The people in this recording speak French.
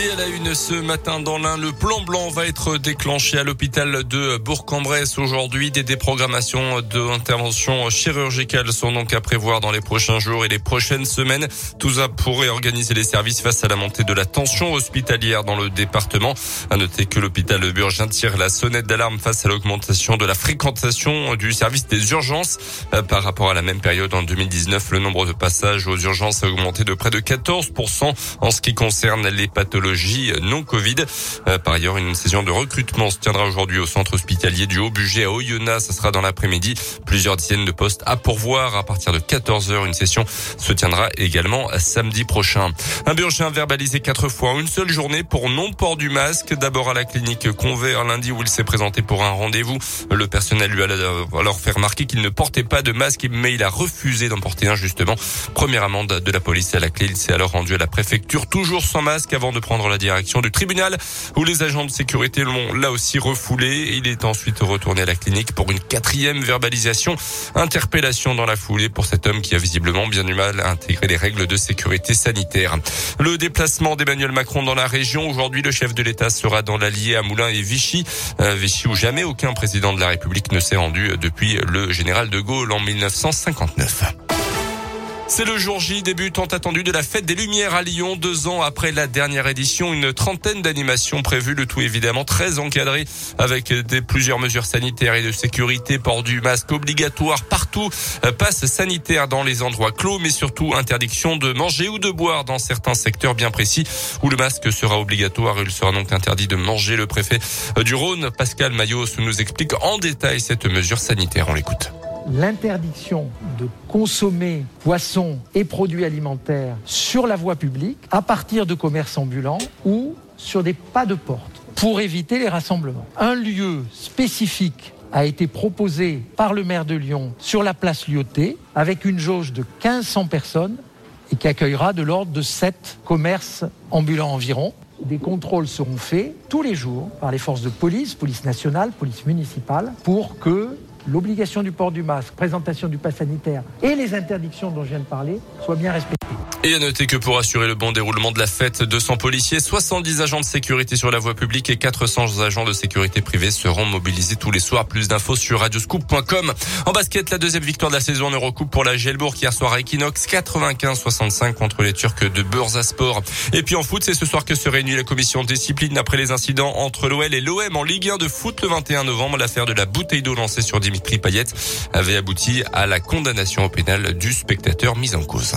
Et à la une ce matin dans l'Ain, le plan blanc va être déclenché à l'hôpital de Bourg-en-Bresse aujourd'hui. Des déprogrammations d'interventions chirurgicales sont donc à prévoir dans les prochains jours et les prochaines semaines. Tout ça pourrait organiser les services face à la montée de la tension hospitalière dans le département. À noter que l'hôpital de Burgin tire la sonnette d'alarme face à l'augmentation de la fréquentation du service des urgences. Euh, par rapport à la même période en 2019, le nombre de passages aux urgences a augmenté de près de 14% en ce qui concerne les pathologies non Covid. Euh, par ailleurs, une session de recrutement se tiendra aujourd'hui au centre hospitalier du Haut-Budget à Oyonnax. Ce sera dans l'après-midi. Plusieurs dizaines de postes à pourvoir à partir de 14 h Une session se tiendra également samedi prochain. Un burgien verbalisé quatre fois en une seule journée pour non-port du masque. D'abord à la clinique Convert lundi où il s'est présenté pour un rendez-vous. Le personnel lui a alors fait remarquer qu'il ne portait pas de masque, mais il a refusé d'en porter un justement. Première amende de la police à la clé. Il s'est alors rendu à la préfecture, toujours sans masque, avant de prendre la direction du tribunal où les agents de sécurité l'ont là aussi refoulé. Il est ensuite retourné à la clinique pour une quatrième verbalisation, interpellation dans la foulée pour cet homme qui a visiblement bien du mal à intégrer les règles de sécurité sanitaire. Le déplacement d'Emmanuel Macron dans la région. Aujourd'hui, le chef de l'État sera dans l'Allier à Moulins et Vichy. Vichy où jamais aucun président de la République ne s'est rendu depuis le général de Gaulle en 1959. C'est le jour J, début tant attendu de la fête des Lumières à Lyon. Deux ans après la dernière édition, une trentaine d'animations prévues, le tout évidemment très encadré avec des, plusieurs mesures sanitaires et de sécurité, port du masque obligatoire partout, passe sanitaire dans les endroits clos, mais surtout interdiction de manger ou de boire dans certains secteurs bien précis où le masque sera obligatoire. Il sera donc interdit de manger. Le préfet du Rhône, Pascal Maillot, nous explique en détail cette mesure sanitaire. On l'écoute l'interdiction de consommer poissons et produits alimentaires sur la voie publique à partir de commerces ambulants ou sur des pas de porte pour éviter les rassemblements. Un lieu spécifique a été proposé par le maire de Lyon sur la place Lyoté avec une jauge de 1500 personnes et qui accueillera de l'ordre de 7 commerces ambulants environ. Des contrôles seront faits tous les jours par les forces de police, police nationale, police municipale, pour que l'obligation du port du masque, présentation du pass sanitaire et les interdictions dont je viens de parler soient bien respectées. Et à noter que pour assurer le bon déroulement de la fête, 200 policiers, 70 agents de sécurité sur la voie publique et 400 agents de sécurité privée seront mobilisés tous les soirs. Plus d'infos sur radioscoop.com. En basket, la deuxième victoire de la saison en Eurocoupe pour la Gelbourg hier soir à Equinox, 95-65 contre les Turcs de Bursaspor. Et puis en foot, c'est ce soir que se réunit la commission discipline après les incidents entre l'OL et l'OM en Ligue 1 de foot le 21 novembre. L'affaire de la bouteille d'eau lancée sur Dimitri Payet avait abouti à la condamnation au pénal du spectateur mis en cause.